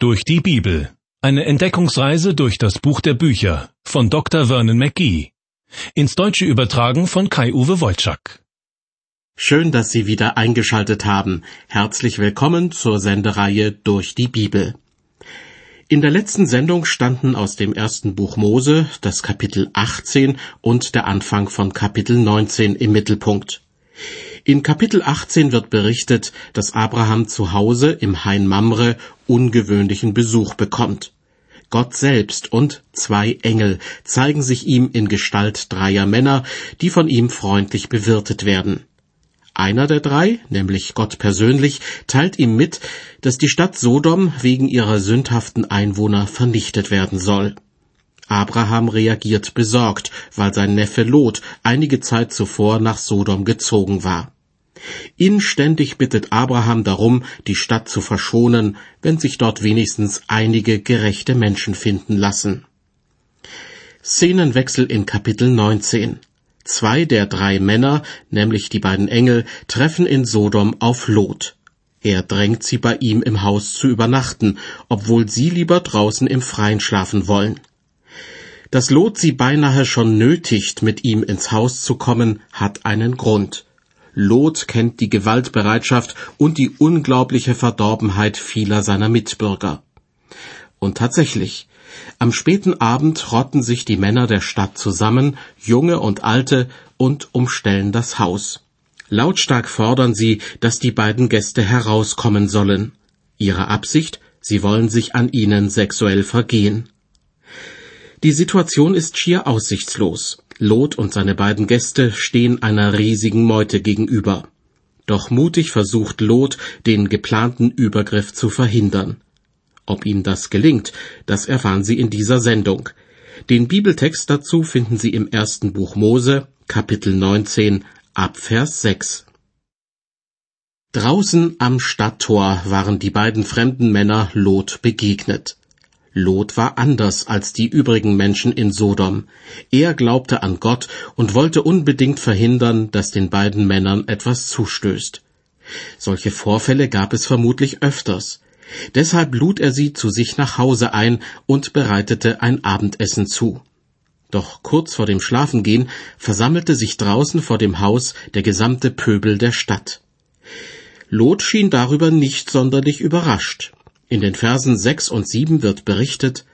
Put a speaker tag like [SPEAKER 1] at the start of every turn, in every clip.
[SPEAKER 1] Durch die Bibel. Eine Entdeckungsreise durch das Buch der Bücher von Dr. Vernon McGee. Ins Deutsche übertragen von Kai-Uwe Wolczak.
[SPEAKER 2] Schön, dass Sie wieder eingeschaltet haben. Herzlich willkommen zur Sendereihe Durch die Bibel. In der letzten Sendung standen aus dem ersten Buch Mose das Kapitel 18 und der Anfang von Kapitel 19 im Mittelpunkt. In Kapitel 18 wird berichtet, dass Abraham zu Hause im Hain Mamre ungewöhnlichen Besuch bekommt. Gott selbst und zwei Engel zeigen sich ihm in Gestalt dreier Männer, die von ihm freundlich bewirtet werden. Einer der drei, nämlich Gott persönlich, teilt ihm mit, dass die Stadt Sodom wegen ihrer sündhaften Einwohner vernichtet werden soll. Abraham reagiert besorgt, weil sein Neffe Lot einige Zeit zuvor nach Sodom gezogen war. Inständig bittet Abraham darum, die Stadt zu verschonen, wenn sich dort wenigstens einige gerechte Menschen finden lassen. Szenenwechsel in Kapitel 19. Zwei der drei Männer, nämlich die beiden Engel, treffen in Sodom auf Lot. Er drängt sie bei ihm im Haus zu übernachten, obwohl sie lieber draußen im Freien schlafen wollen. Dass Lot sie beinahe schon nötigt, mit ihm ins Haus zu kommen, hat einen Grund. Lot kennt die Gewaltbereitschaft und die unglaubliche Verdorbenheit vieler seiner Mitbürger. Und tatsächlich, am späten Abend rotten sich die Männer der Stadt zusammen, junge und alte, und umstellen das Haus. Lautstark fordern sie, dass die beiden Gäste herauskommen sollen. Ihre Absicht, sie wollen sich an ihnen sexuell vergehen. Die Situation ist schier aussichtslos. Lot und seine beiden Gäste stehen einer riesigen Meute gegenüber. Doch mutig versucht Lot, den geplanten Übergriff zu verhindern. Ob ihm das gelingt, das erfahren Sie in dieser Sendung. Den Bibeltext dazu finden Sie im ersten Buch Mose, Kapitel 19, ab Vers 6. Draußen am Stadttor waren die beiden fremden Männer Lot begegnet. Lot war anders als die übrigen Menschen in Sodom. Er glaubte an Gott und wollte unbedingt verhindern, dass den beiden Männern etwas zustößt. Solche Vorfälle gab es vermutlich öfters. Deshalb lud er sie zu sich nach Hause ein und bereitete ein Abendessen zu. Doch kurz vor dem Schlafengehen versammelte sich draußen vor dem Haus der gesamte Pöbel der Stadt. Lot schien darüber nicht sonderlich überrascht. In den Versen sechs und sieben wird berichtet,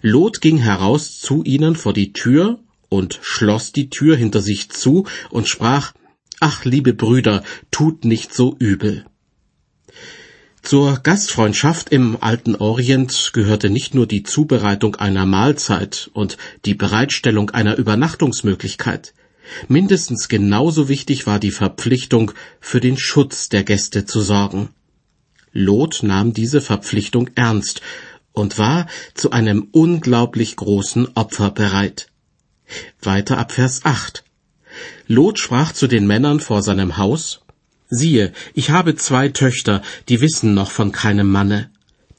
[SPEAKER 2] Lot ging heraus zu ihnen vor die Tür und schloss die Tür hinter sich zu und sprach, Ach, liebe Brüder, tut nicht so übel. Zur Gastfreundschaft im alten Orient gehörte nicht nur die Zubereitung einer Mahlzeit und die Bereitstellung einer Übernachtungsmöglichkeit. Mindestens genauso wichtig war die Verpflichtung, für den Schutz der Gäste zu sorgen. Lot nahm diese Verpflichtung ernst und war zu einem unglaublich großen Opfer bereit. Weiter ab Vers 8. Lot sprach zu den Männern vor seinem Haus, Siehe, ich habe zwei Töchter, die wissen noch von keinem Manne.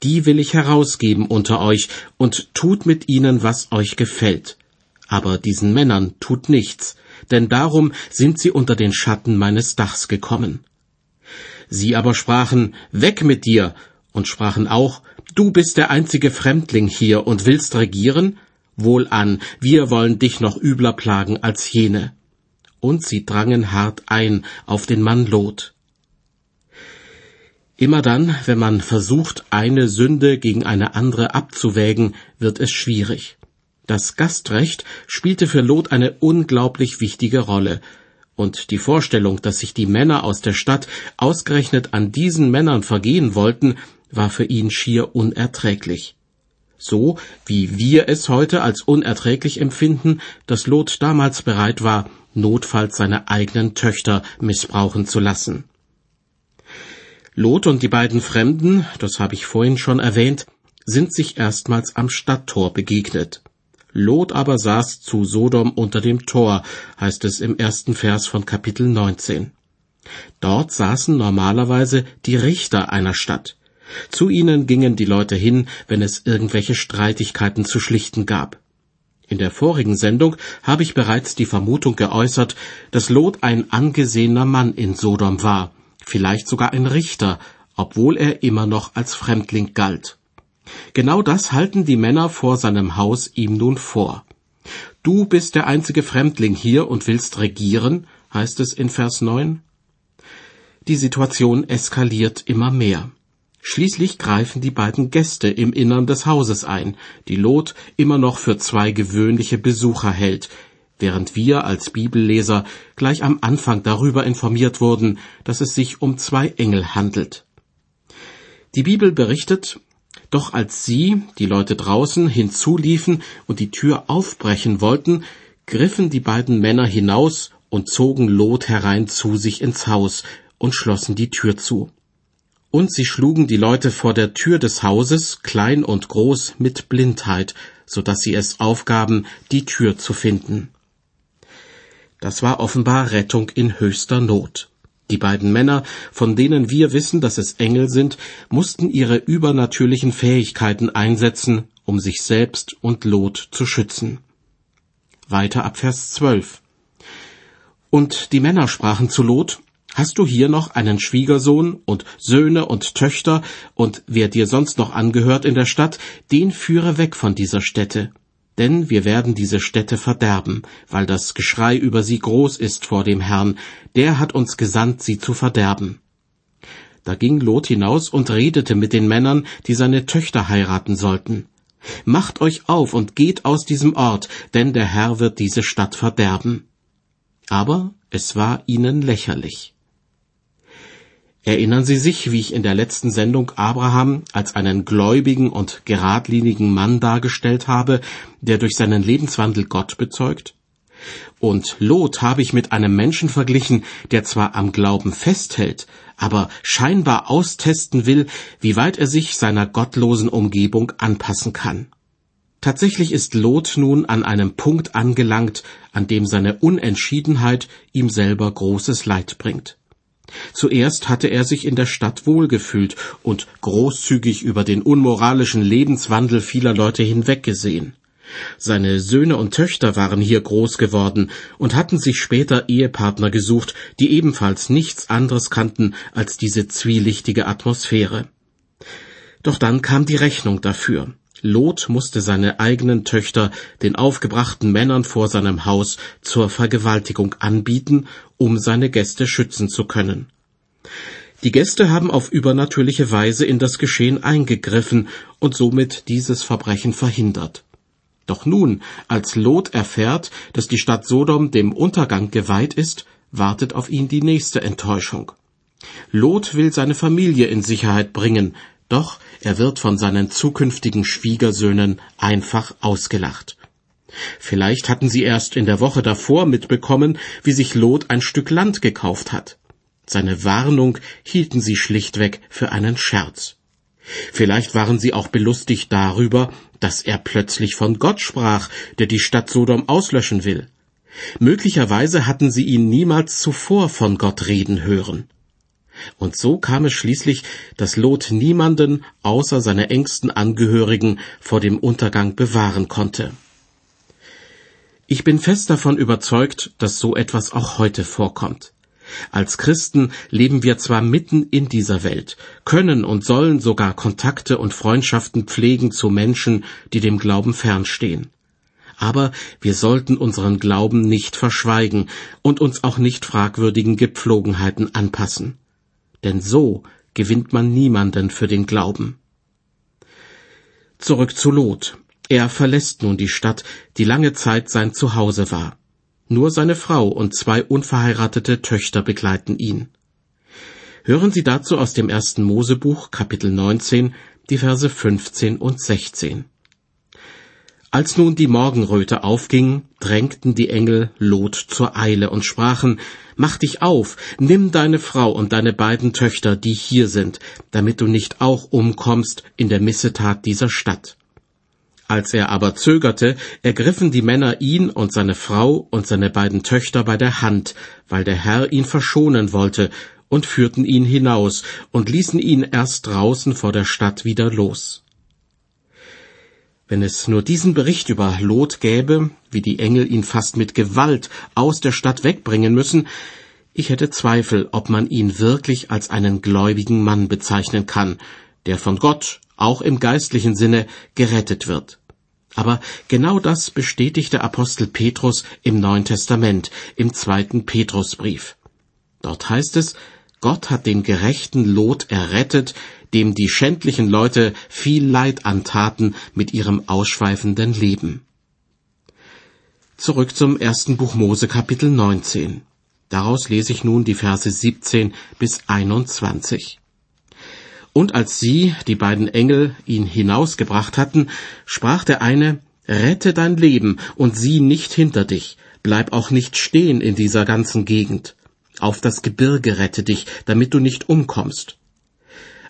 [SPEAKER 2] Die will ich herausgeben unter euch, und tut mit ihnen, was euch gefällt. Aber diesen Männern tut nichts, denn darum sind sie unter den Schatten meines Dachs gekommen. Sie aber sprachen, Weg mit dir, und sprachen auch, Du bist der einzige Fremdling hier und willst regieren? Wohlan, wir wollen dich noch übler plagen als jene. Und sie drangen hart ein auf den Mann Lot. Immer dann, wenn man versucht, eine Sünde gegen eine andere abzuwägen, wird es schwierig. Das Gastrecht spielte für Lot eine unglaublich wichtige Rolle, und die Vorstellung, dass sich die Männer aus der Stadt ausgerechnet an diesen Männern vergehen wollten, war für ihn schier unerträglich. So wie wir es heute als unerträglich empfinden, dass Lot damals bereit war, notfalls seine eigenen Töchter missbrauchen zu lassen. Lot und die beiden Fremden, das habe ich vorhin schon erwähnt, sind sich erstmals am Stadttor begegnet. Lot aber saß zu Sodom unter dem Tor, heißt es im ersten Vers von Kapitel 19. Dort saßen normalerweise die Richter einer Stadt. Zu ihnen gingen die Leute hin, wenn es irgendwelche Streitigkeiten zu schlichten gab. In der vorigen Sendung habe ich bereits die Vermutung geäußert, dass Lot ein angesehener Mann in Sodom war, vielleicht sogar ein Richter, obwohl er immer noch als Fremdling galt. Genau das halten die Männer vor seinem Haus ihm nun vor. Du bist der einzige Fremdling hier und willst regieren, heißt es in Vers 9. Die Situation eskaliert immer mehr. Schließlich greifen die beiden Gäste im Innern des Hauses ein, die Lot immer noch für zwei gewöhnliche Besucher hält, während wir als Bibelleser gleich am Anfang darüber informiert wurden, dass es sich um zwei Engel handelt. Die Bibel berichtet, doch als sie, die Leute draußen, hinzuliefen und die Tür aufbrechen wollten, griffen die beiden Männer hinaus und zogen Lot herein zu sich ins Haus und schlossen die Tür zu. Und sie schlugen die Leute vor der Tür des Hauses, klein und groß, mit Blindheit, so dass sie es aufgaben, die Tür zu finden. Das war offenbar Rettung in höchster Not. Die beiden Männer, von denen wir wissen, dass es Engel sind, mussten ihre übernatürlichen Fähigkeiten einsetzen, um sich selbst und Lot zu schützen. Weiter ab Vers 12. Und die Männer sprachen zu Lot, Hast du hier noch einen Schwiegersohn und Söhne und Töchter und wer dir sonst noch angehört in der Stadt, den führe weg von dieser Stätte denn wir werden diese Städte verderben, weil das Geschrei über sie groß ist vor dem Herrn, der hat uns gesandt, sie zu verderben. Da ging Lot hinaus und redete mit den Männern, die seine Töchter heiraten sollten. Macht euch auf und geht aus diesem Ort, denn der Herr wird diese Stadt verderben. Aber es war ihnen lächerlich. Erinnern Sie sich, wie ich in der letzten Sendung Abraham als einen gläubigen und geradlinigen Mann dargestellt habe, der durch seinen Lebenswandel Gott bezeugt? Und Lot habe ich mit einem Menschen verglichen, der zwar am Glauben festhält, aber scheinbar austesten will, wie weit er sich seiner gottlosen Umgebung anpassen kann. Tatsächlich ist Lot nun an einem Punkt angelangt, an dem seine Unentschiedenheit ihm selber großes Leid bringt. Zuerst hatte er sich in der Stadt wohlgefühlt und großzügig über den unmoralischen Lebenswandel vieler Leute hinweggesehen. Seine Söhne und Töchter waren hier groß geworden und hatten sich später Ehepartner gesucht, die ebenfalls nichts anderes kannten als diese zwielichtige Atmosphäre. Doch dann kam die Rechnung dafür. Lot musste seine eigenen Töchter den aufgebrachten Männern vor seinem Haus zur Vergewaltigung anbieten, um seine Gäste schützen zu können. Die Gäste haben auf übernatürliche Weise in das Geschehen eingegriffen und somit dieses Verbrechen verhindert. Doch nun, als Lot erfährt, dass die Stadt Sodom dem Untergang geweiht ist, wartet auf ihn die nächste Enttäuschung. Lot will seine Familie in Sicherheit bringen, doch er wird von seinen zukünftigen Schwiegersöhnen einfach ausgelacht. Vielleicht hatten sie erst in der Woche davor mitbekommen, wie sich Lot ein Stück Land gekauft hat. Seine Warnung hielten sie schlichtweg für einen Scherz. Vielleicht waren sie auch belustigt darüber, dass er plötzlich von Gott sprach, der die Stadt Sodom auslöschen will. Möglicherweise hatten sie ihn niemals zuvor von Gott reden hören. Und so kam es schließlich, dass Lot niemanden außer seine engsten Angehörigen vor dem Untergang bewahren konnte. Ich bin fest davon überzeugt, dass so etwas auch heute vorkommt. Als Christen leben wir zwar mitten in dieser Welt, können und sollen sogar Kontakte und Freundschaften pflegen zu Menschen, die dem Glauben fernstehen. Aber wir sollten unseren Glauben nicht verschweigen und uns auch nicht fragwürdigen Gepflogenheiten anpassen denn so gewinnt man niemanden für den Glauben. Zurück zu Lot. Er verlässt nun die Stadt, die lange Zeit sein Zuhause war. Nur seine Frau und zwei unverheiratete Töchter begleiten ihn. Hören Sie dazu aus dem ersten Mosebuch, Kapitel 19, die Verse 15 und 16. Als nun die Morgenröte aufging, drängten die Engel Lot zur Eile und sprachen, Mach dich auf, nimm deine Frau und deine beiden Töchter, die hier sind, damit du nicht auch umkommst in der Missetat dieser Stadt. Als er aber zögerte, ergriffen die Männer ihn und seine Frau und seine beiden Töchter bei der Hand, weil der Herr ihn verschonen wollte, und führten ihn hinaus und ließen ihn erst draußen vor der Stadt wieder los. Wenn es nur diesen Bericht über Lot gäbe, wie die Engel ihn fast mit Gewalt aus der Stadt wegbringen müssen, ich hätte Zweifel, ob man ihn wirklich als einen gläubigen Mann bezeichnen kann, der von Gott auch im geistlichen Sinne, gerettet wird. Aber genau das bestätigt der Apostel Petrus im Neuen Testament, im zweiten Petrusbrief. Dort heißt es, Gott hat den gerechten Lot errettet, dem die schändlichen Leute viel Leid antaten mit ihrem ausschweifenden Leben. Zurück zum ersten Buch Mose Kapitel 19. Daraus lese ich nun die Verse 17 bis 21. Und als sie, die beiden Engel, ihn hinausgebracht hatten, sprach der eine, Rette dein Leben und sieh nicht hinter dich, bleib auch nicht stehen in dieser ganzen Gegend. Auf das Gebirge rette dich, damit du nicht umkommst.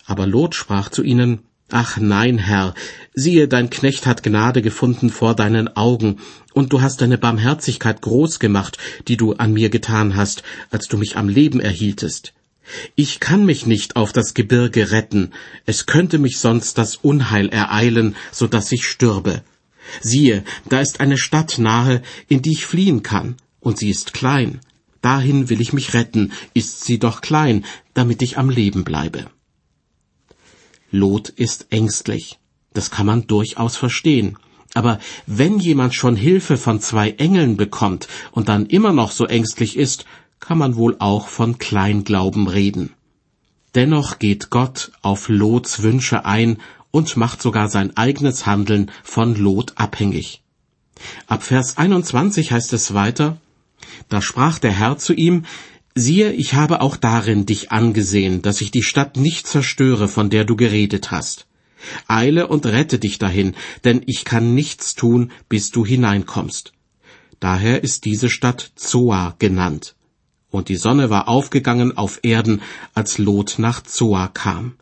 [SPEAKER 2] Aber Lot sprach zu ihnen, Ach nein, Herr, siehe, dein Knecht hat Gnade gefunden vor deinen Augen, und du hast deine Barmherzigkeit groß gemacht, die du an mir getan hast, als du mich am Leben erhieltest. Ich kann mich nicht auf das Gebirge retten, es könnte mich sonst das Unheil ereilen, so dass ich stürbe. Siehe, da ist eine Stadt nahe, in die ich fliehen kann, und sie ist klein. Dahin will ich mich retten, ist sie doch klein, damit ich am Leben bleibe. Lot ist ängstlich. Das kann man durchaus verstehen. Aber wenn jemand schon Hilfe von zwei Engeln bekommt und dann immer noch so ängstlich ist, kann man wohl auch von Kleinglauben reden. Dennoch geht Gott auf Lots Wünsche ein und macht sogar sein eigenes Handeln von Lot abhängig. Ab Vers 21 heißt es weiter, da sprach der Herr zu ihm, siehe, ich habe auch darin dich angesehen, dass ich die Stadt nicht zerstöre, von der du geredet hast. Eile und rette dich dahin, denn ich kann nichts tun, bis du hineinkommst. Daher ist diese Stadt Zoa genannt und die Sonne war aufgegangen auf Erden, als Lot nach Zoa kam.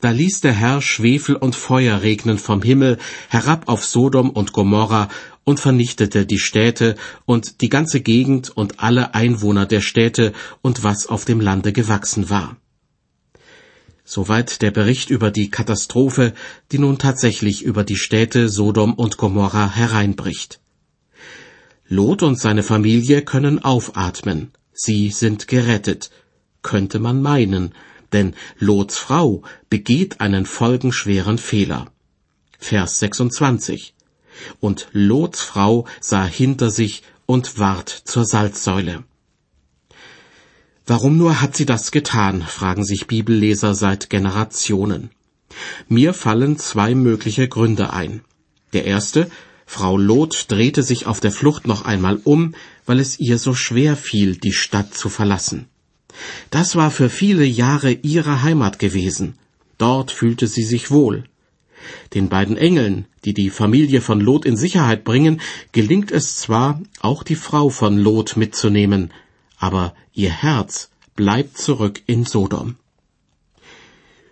[SPEAKER 2] Da ließ der Herr Schwefel und Feuer regnen vom Himmel herab auf Sodom und Gomorra und vernichtete die Städte und die ganze Gegend und alle Einwohner der Städte und was auf dem Lande gewachsen war. Soweit der Bericht über die Katastrophe, die nun tatsächlich über die Städte Sodom und Gomorra hereinbricht. Lot und seine Familie können aufatmen. Sie sind gerettet, könnte man meinen, denn Lots Frau begeht einen folgenschweren Fehler. Vers 26. Und Lots Frau sah hinter sich und ward zur Salzsäule. Warum nur hat sie das getan, fragen sich Bibelleser seit Generationen. Mir fallen zwei mögliche Gründe ein. Der erste, Frau Lot drehte sich auf der Flucht noch einmal um, weil es ihr so schwer fiel, die Stadt zu verlassen. Das war für viele Jahre ihre Heimat gewesen. Dort fühlte sie sich wohl. Den beiden Engeln, die die Familie von Lot in Sicherheit bringen, gelingt es zwar, auch die Frau von Lot mitzunehmen, aber ihr Herz bleibt zurück in Sodom.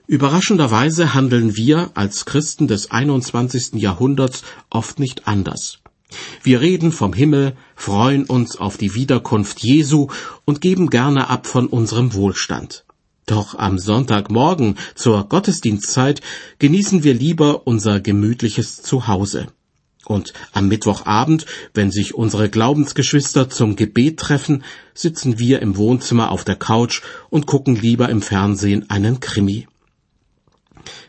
[SPEAKER 2] Überraschenderweise handeln wir als Christen des 21. Jahrhunderts oft nicht anders. Wir reden vom Himmel, freuen uns auf die Wiederkunft Jesu und geben gerne ab von unserem Wohlstand. Doch am Sonntagmorgen zur Gottesdienstzeit genießen wir lieber unser gemütliches Zuhause. Und am Mittwochabend, wenn sich unsere Glaubensgeschwister zum Gebet treffen, sitzen wir im Wohnzimmer auf der Couch und gucken lieber im Fernsehen einen Krimi.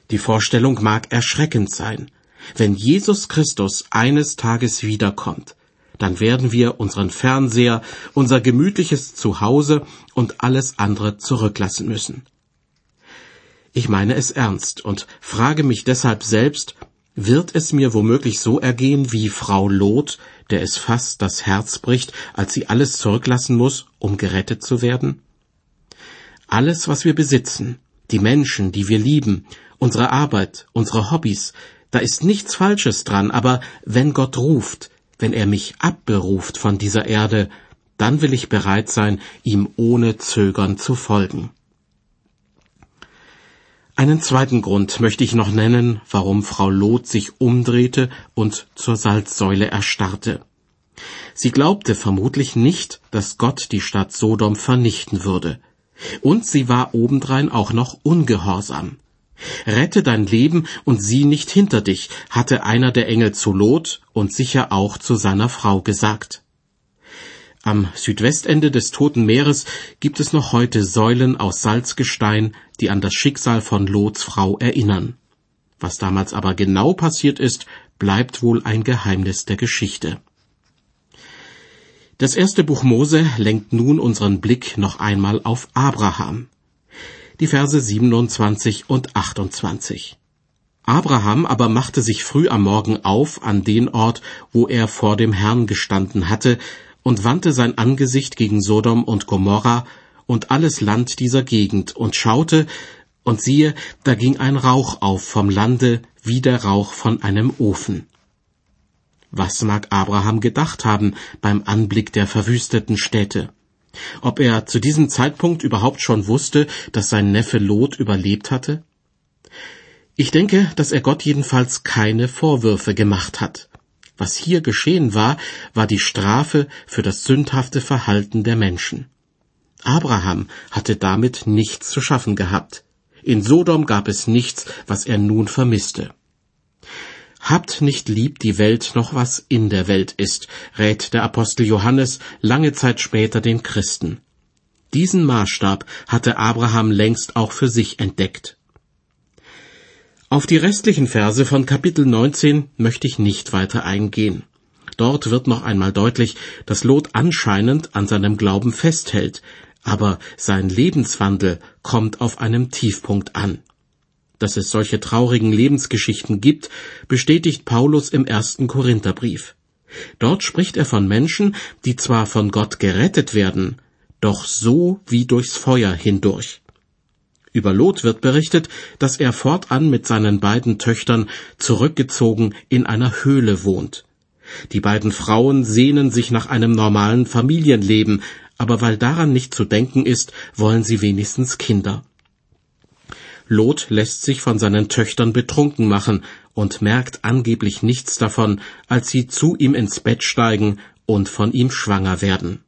[SPEAKER 2] Die Vorstellung mag erschreckend sein. Wenn Jesus Christus eines Tages wiederkommt, dann werden wir unseren Fernseher, unser gemütliches Zuhause und alles andere zurücklassen müssen. Ich meine es ernst und frage mich deshalb selbst, wird es mir womöglich so ergehen wie Frau Lot, der es fast das Herz bricht, als sie alles zurücklassen muss, um gerettet zu werden? Alles, was wir besitzen, die Menschen, die wir lieben, unsere Arbeit, unsere Hobbys, da ist nichts Falsches dran, aber wenn Gott ruft, wenn er mich abberuft von dieser Erde, dann will ich bereit sein, ihm ohne Zögern zu folgen. Einen zweiten Grund möchte ich noch nennen, warum Frau Lot sich umdrehte und zur Salzsäule erstarrte. Sie glaubte vermutlich nicht, dass Gott die Stadt Sodom vernichten würde. Und sie war obendrein auch noch ungehorsam. Rette dein Leben und sieh nicht hinter dich, hatte einer der Engel zu Lot und sicher auch zu seiner Frau gesagt. Am Südwestende des Toten Meeres gibt es noch heute Säulen aus Salzgestein, die an das Schicksal von Lots Frau erinnern. Was damals aber genau passiert ist, bleibt wohl ein Geheimnis der Geschichte. Das erste Buch Mose lenkt nun unseren Blick noch einmal auf Abraham. Die Verse 27 und 28. Abraham aber machte sich früh am Morgen auf an den Ort, wo er vor dem Herrn gestanden hatte, und wandte sein Angesicht gegen Sodom und Gomorra und alles Land dieser Gegend und schaute, und siehe, da ging ein Rauch auf vom Lande wie der Rauch von einem Ofen. Was mag Abraham gedacht haben beim Anblick der verwüsteten Städte? Ob er zu diesem Zeitpunkt überhaupt schon wusste, dass sein Neffe Lot überlebt hatte? Ich denke, dass er Gott jedenfalls keine Vorwürfe gemacht hat. Was hier geschehen war, war die Strafe für das sündhafte Verhalten der Menschen. Abraham hatte damit nichts zu schaffen gehabt. In Sodom gab es nichts, was er nun vermisste. Habt nicht lieb die Welt noch was in der Welt ist, rät der Apostel Johannes lange Zeit später den Christen. Diesen Maßstab hatte Abraham längst auch für sich entdeckt. Auf die restlichen Verse von Kapitel 19 möchte ich nicht weiter eingehen. Dort wird noch einmal deutlich, dass Lot anscheinend an seinem Glauben festhält, aber sein Lebenswandel kommt auf einem Tiefpunkt an. Dass es solche traurigen Lebensgeschichten gibt, bestätigt Paulus im ersten Korintherbrief. Dort spricht er von Menschen, die zwar von Gott gerettet werden, doch so wie durchs Feuer hindurch. Über Lot wird berichtet, dass er fortan mit seinen beiden Töchtern zurückgezogen in einer Höhle wohnt. Die beiden Frauen sehnen sich nach einem normalen Familienleben, aber weil daran nicht zu denken ist, wollen sie wenigstens Kinder. Lot lässt sich von seinen Töchtern betrunken machen und merkt angeblich nichts davon, als sie zu ihm ins Bett steigen und von ihm schwanger werden.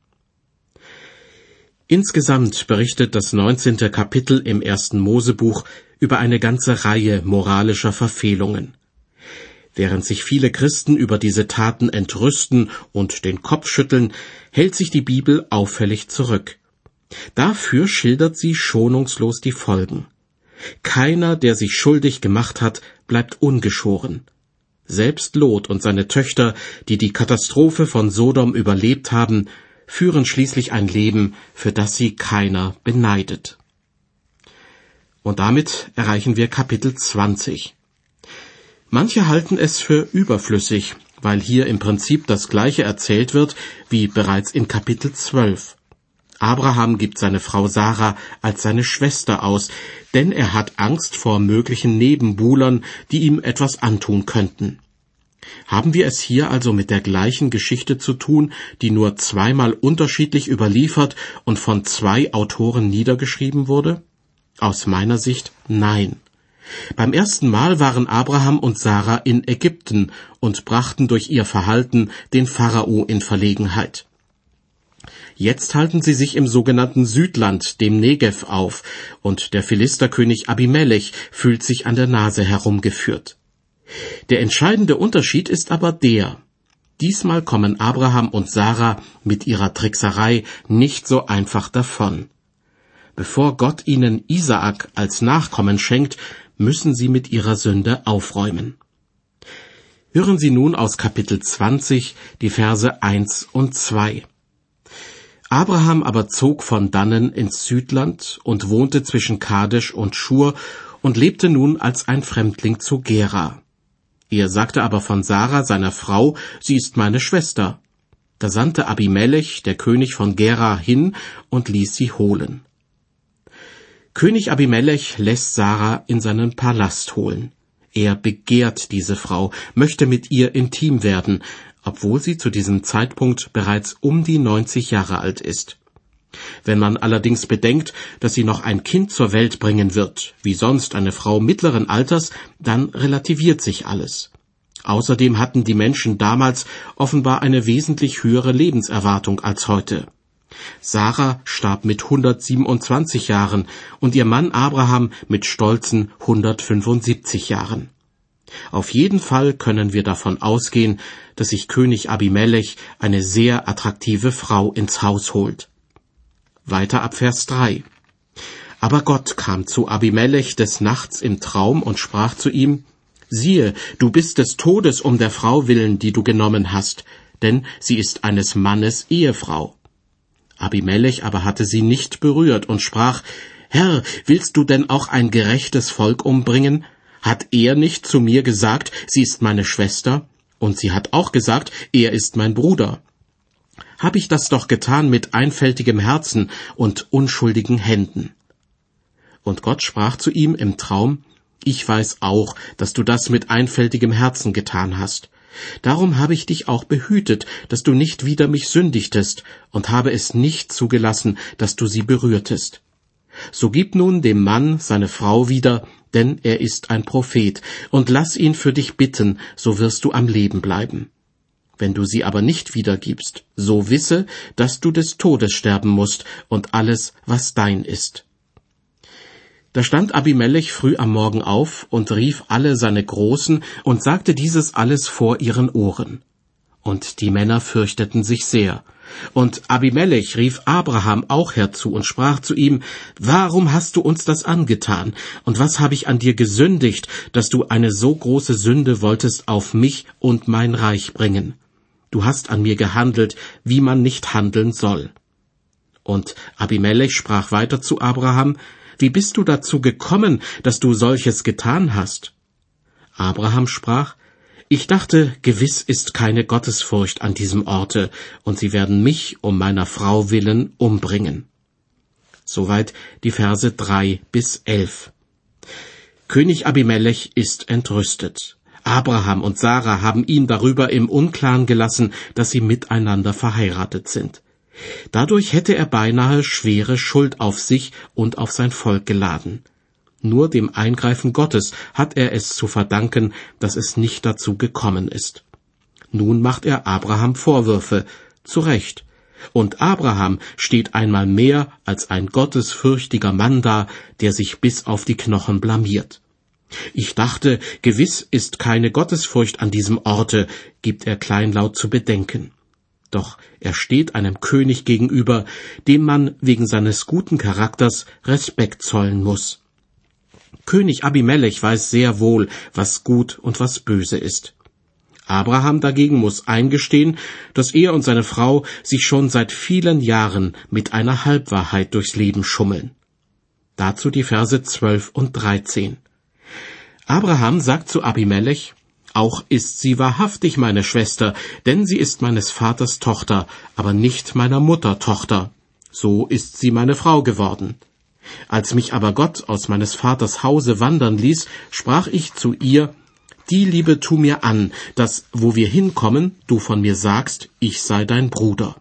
[SPEAKER 2] Insgesamt berichtet das 19. Kapitel im ersten Mosebuch über eine ganze Reihe moralischer Verfehlungen. Während sich viele Christen über diese Taten entrüsten und den Kopf schütteln, hält sich die Bibel auffällig zurück. Dafür schildert sie schonungslos die Folgen. Keiner, der sich schuldig gemacht hat, bleibt ungeschoren. Selbst Lot und seine Töchter, die die Katastrophe von Sodom überlebt haben, führen schließlich ein Leben, für das sie keiner beneidet. Und damit erreichen wir Kapitel 20. Manche halten es für überflüssig, weil hier im Prinzip das Gleiche erzählt wird wie bereits in Kapitel 12. Abraham gibt seine Frau Sarah als seine Schwester aus, denn er hat Angst vor möglichen Nebenbuhlern, die ihm etwas antun könnten. Haben wir es hier also mit der gleichen Geschichte zu tun, die nur zweimal unterschiedlich überliefert und von zwei Autoren niedergeschrieben wurde? Aus meiner Sicht nein. Beim ersten Mal waren Abraham und Sarah in Ägypten und brachten durch ihr Verhalten den Pharao in Verlegenheit. Jetzt halten sie sich im sogenannten Südland, dem Negev, auf, und der Philisterkönig Abimelech fühlt sich an der Nase herumgeführt. Der entscheidende Unterschied ist aber der, diesmal kommen Abraham und Sarah mit ihrer Trickserei nicht so einfach davon. Bevor Gott ihnen Isaak als Nachkommen schenkt, müssen sie mit ihrer Sünde aufräumen. Hören Sie nun aus Kapitel 20 die Verse 1 und 2. Abraham aber zog von dannen ins Südland und wohnte zwischen Kadesh und Schur und lebte nun als ein Fremdling zu Gera. Er sagte aber von Sarah, seiner Frau, sie ist meine Schwester. Da sandte Abimelech, der König von Gera, hin und ließ sie holen. König Abimelech lässt Sarah in seinen Palast holen. Er begehrt diese Frau, möchte mit ihr intim werden, obwohl sie zu diesem Zeitpunkt bereits um die 90 Jahre alt ist. Wenn man allerdings bedenkt, dass sie noch ein Kind zur Welt bringen wird, wie sonst eine Frau mittleren Alters, dann relativiert sich alles. Außerdem hatten die Menschen damals offenbar eine wesentlich höhere Lebenserwartung als heute. Sarah starb mit 127 Jahren und ihr Mann Abraham mit stolzen 175 Jahren. Auf jeden Fall können wir davon ausgehen, dass sich König Abimelech eine sehr attraktive Frau ins Haus holt. Weiter ab Vers 3. Aber Gott kam zu Abimelech des Nachts im Traum und sprach zu ihm, Siehe, du bist des Todes um der Frau willen, die du genommen hast, denn sie ist eines Mannes Ehefrau. Abimelech aber hatte sie nicht berührt und sprach, Herr, willst du denn auch ein gerechtes Volk umbringen? Hat er nicht zu mir gesagt, sie ist meine Schwester? Und sie hat auch gesagt, er ist mein Bruder. Hab ich das doch getan mit einfältigem Herzen und unschuldigen Händen. Und Gott sprach zu ihm im Traum, Ich weiß auch, dass du das mit einfältigem Herzen getan hast. Darum habe ich dich auch behütet, dass du nicht wider mich sündigtest, und habe es nicht zugelassen, dass du sie berührtest. So gib nun dem Mann seine Frau wieder, denn er ist ein Prophet, und lass ihn für dich bitten, so wirst du am Leben bleiben. Wenn du sie aber nicht wiedergibst, so wisse, dass du des Todes sterben musst und alles, was dein ist. Da stand Abimelech früh am Morgen auf und rief alle seine Großen und sagte dieses alles vor ihren Ohren. Und die Männer fürchteten sich sehr. Und Abimelech rief Abraham auch herzu und sprach zu ihm, Warum hast du uns das angetan? Und was habe ich an dir gesündigt, dass du eine so große Sünde wolltest auf mich und mein Reich bringen? Du hast an mir gehandelt, wie man nicht handeln soll. Und Abimelech sprach weiter zu Abraham, Wie bist du dazu gekommen, dass du solches getan hast? Abraham sprach, ich dachte, gewiss ist keine Gottesfurcht an diesem Orte, und sie werden mich um meiner Frau willen umbringen. Soweit die Verse drei bis elf. König Abimelech ist entrüstet. Abraham und Sarah haben ihn darüber im Unklaren gelassen, dass sie miteinander verheiratet sind. Dadurch hätte er beinahe schwere Schuld auf sich und auf sein Volk geladen. Nur dem Eingreifen Gottes hat er es zu verdanken, dass es nicht dazu gekommen ist. Nun macht er Abraham Vorwürfe, zu Recht. Und Abraham steht einmal mehr als ein gottesfürchtiger Mann da, der sich bis auf die Knochen blamiert. Ich dachte, gewiss ist keine Gottesfurcht an diesem Orte, gibt er kleinlaut zu bedenken. Doch er steht einem König gegenüber, dem man wegen seines guten Charakters Respekt zollen muss. König Abimelech weiß sehr wohl, was gut und was böse ist. Abraham dagegen muss eingestehen, dass er und seine Frau sich schon seit vielen Jahren mit einer Halbwahrheit durchs Leben schummeln. Dazu die Verse 12 und 13. Abraham sagt zu Abimelech, auch ist sie wahrhaftig meine Schwester, denn sie ist meines Vaters Tochter, aber nicht meiner Mutter Tochter. So ist sie meine Frau geworden. Als mich aber Gott aus meines Vaters Hause wandern ließ, sprach ich zu ihr, die Liebe tu mir an, dass, wo wir hinkommen, du von mir sagst, ich sei dein Bruder.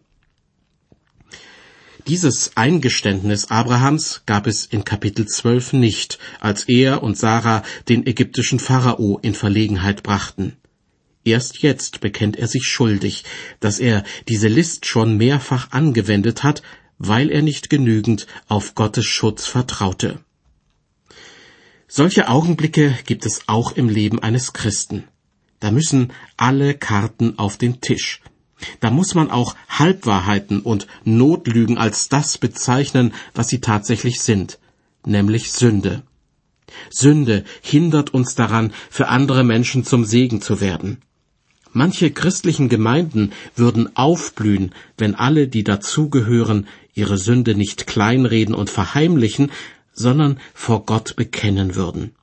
[SPEAKER 2] Dieses Eingeständnis Abrahams gab es in Kapitel 12 nicht, als er und Sarah den ägyptischen Pharao in Verlegenheit brachten. Erst jetzt bekennt er sich schuldig, dass er diese List schon mehrfach angewendet hat, weil er nicht genügend auf Gottes Schutz vertraute. Solche Augenblicke gibt es auch im Leben eines Christen. Da müssen alle Karten auf den Tisch. Da muss man auch Halbwahrheiten und Notlügen als das bezeichnen, was sie tatsächlich sind, nämlich Sünde. Sünde hindert uns daran, für andere Menschen zum Segen zu werden. Manche christlichen Gemeinden würden aufblühen, wenn alle, die dazugehören, ihre Sünde nicht kleinreden und verheimlichen, sondern vor Gott bekennen würden.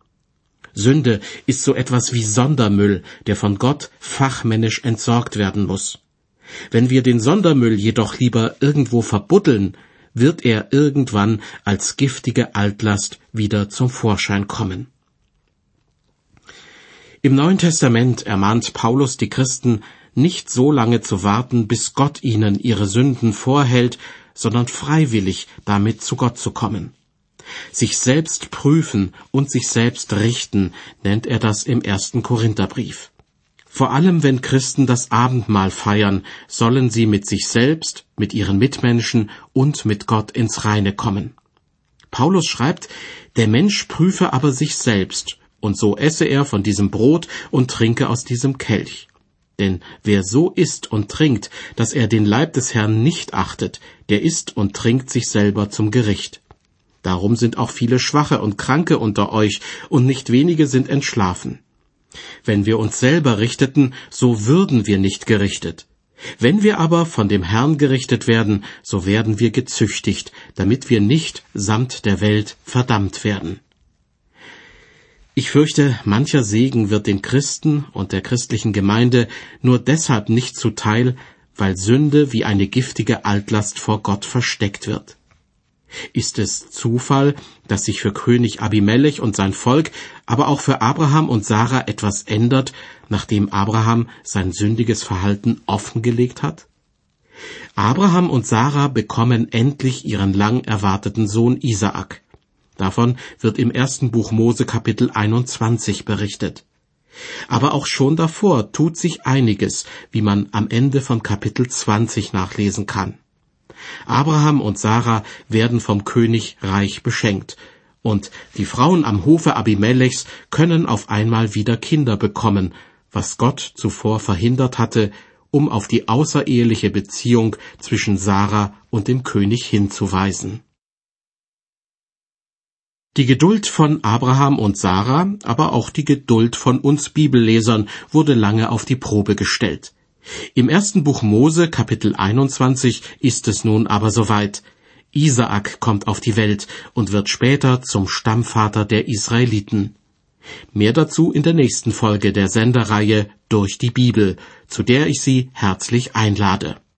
[SPEAKER 2] Sünde ist so etwas wie Sondermüll, der von Gott fachmännisch entsorgt werden muss. Wenn wir den Sondermüll jedoch lieber irgendwo verbuddeln, wird er irgendwann als giftige Altlast wieder zum Vorschein kommen. Im Neuen Testament ermahnt Paulus die Christen, nicht so lange zu warten, bis Gott ihnen ihre Sünden vorhält, sondern freiwillig damit zu Gott zu kommen. Sich selbst prüfen und sich selbst richten, nennt er das im ersten Korintherbrief. Vor allem wenn Christen das Abendmahl feiern, sollen sie mit sich selbst, mit ihren Mitmenschen und mit Gott ins Reine kommen. Paulus schreibt, der Mensch prüfe aber sich selbst, und so esse er von diesem Brot und trinke aus diesem Kelch. Denn wer so isst und trinkt, dass er den Leib des Herrn nicht achtet, der isst und trinkt sich selber zum Gericht. Darum sind auch viele Schwache und Kranke unter euch, und nicht wenige sind entschlafen. Wenn wir uns selber richteten, so würden wir nicht gerichtet. Wenn wir aber von dem Herrn gerichtet werden, so werden wir gezüchtigt, damit wir nicht samt der Welt verdammt werden. Ich fürchte, mancher Segen wird den Christen und der christlichen Gemeinde nur deshalb nicht zuteil, weil Sünde wie eine giftige Altlast vor Gott versteckt wird. Ist es Zufall, dass sich für König Abimelech und sein Volk, aber auch für Abraham und Sarah etwas ändert, nachdem Abraham sein sündiges Verhalten offengelegt hat? Abraham und Sarah bekommen endlich ihren lang erwarteten Sohn Isaak. Davon wird im ersten Buch Mose Kapitel 21 berichtet. Aber auch schon davor tut sich einiges, wie man am Ende von Kapitel 20 nachlesen kann. Abraham und Sarah werden vom König reich beschenkt, und die Frauen am Hofe Abimelechs können auf einmal wieder Kinder bekommen, was Gott zuvor verhindert hatte, um auf die außereheliche Beziehung zwischen Sarah und dem König hinzuweisen. Die Geduld von Abraham und Sarah, aber auch die Geduld von uns Bibellesern wurde lange auf die Probe gestellt. Im ersten Buch Mose, Kapitel 21, ist es nun aber soweit. Isaak kommt auf die Welt und wird später zum Stammvater der Israeliten. Mehr dazu in der nächsten Folge der Sendereihe Durch die Bibel, zu der ich Sie herzlich einlade.